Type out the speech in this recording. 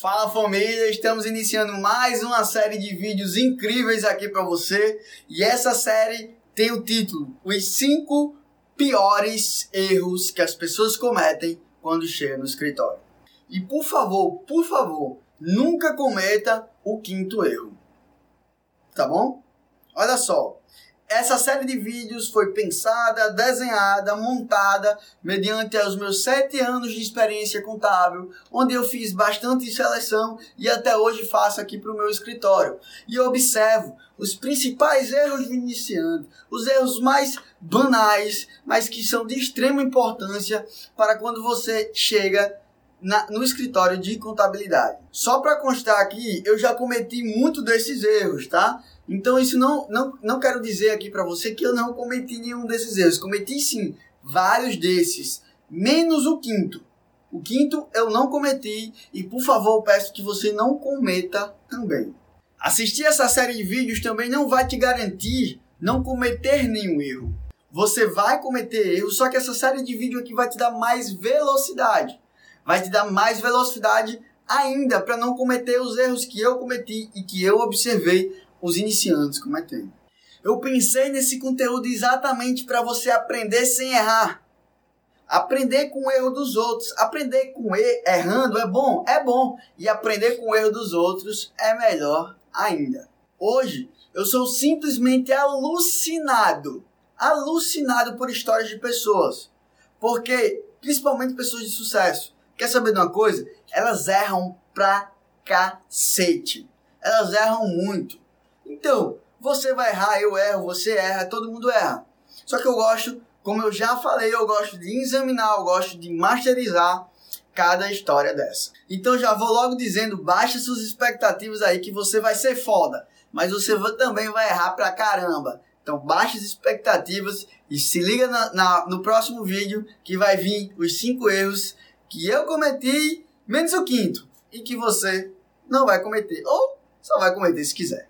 Fala família, estamos iniciando mais uma série de vídeos incríveis aqui para você e essa série tem o título Os 5 piores erros que as pessoas cometem quando chegam no escritório. E por favor, por favor, nunca cometa o quinto erro. Tá bom? Olha só, essa série de vídeos foi pensada, desenhada, montada mediante os meus sete anos de experiência contábil, onde eu fiz bastante seleção e até hoje faço aqui para o meu escritório. E observo os principais erros do iniciante, os erros mais banais, mas que são de extrema importância para quando você chega na, no escritório de contabilidade. Só para constar aqui, eu já cometi muito desses erros, tá? Então isso não, não, não quero dizer aqui para você que eu não cometi nenhum desses erros. Cometi sim vários desses, menos o quinto. O quinto eu não cometi e por favor peço que você não cometa também. Assistir essa série de vídeos também não vai te garantir não cometer nenhum erro. Você vai cometer erros, só que essa série de vídeos aqui vai te dar mais velocidade. Vai te dar mais velocidade ainda para não cometer os erros que eu cometi e que eu observei os iniciantes cometendo. Eu pensei nesse conteúdo exatamente para você aprender sem errar. Aprender com o erro dos outros. Aprender com errando é bom? É bom. E aprender com o erro dos outros é melhor ainda. Hoje, eu sou simplesmente alucinado. Alucinado por histórias de pessoas. Porque, principalmente pessoas de sucesso. Quer saber de uma coisa? Elas erram pra cacete. Elas erram muito. Então, você vai errar, eu erro, você erra, todo mundo erra. Só que eu gosto, como eu já falei, eu gosto de examinar, eu gosto de masterizar cada história dessa. Então já vou logo dizendo, baixe suas expectativas aí que você vai ser foda, mas você também vai errar pra caramba. Então baixe as expectativas e se liga na, na, no próximo vídeo que vai vir os cinco erros que eu cometi, menos o quinto, e que você não vai cometer, ou só vai cometer se quiser.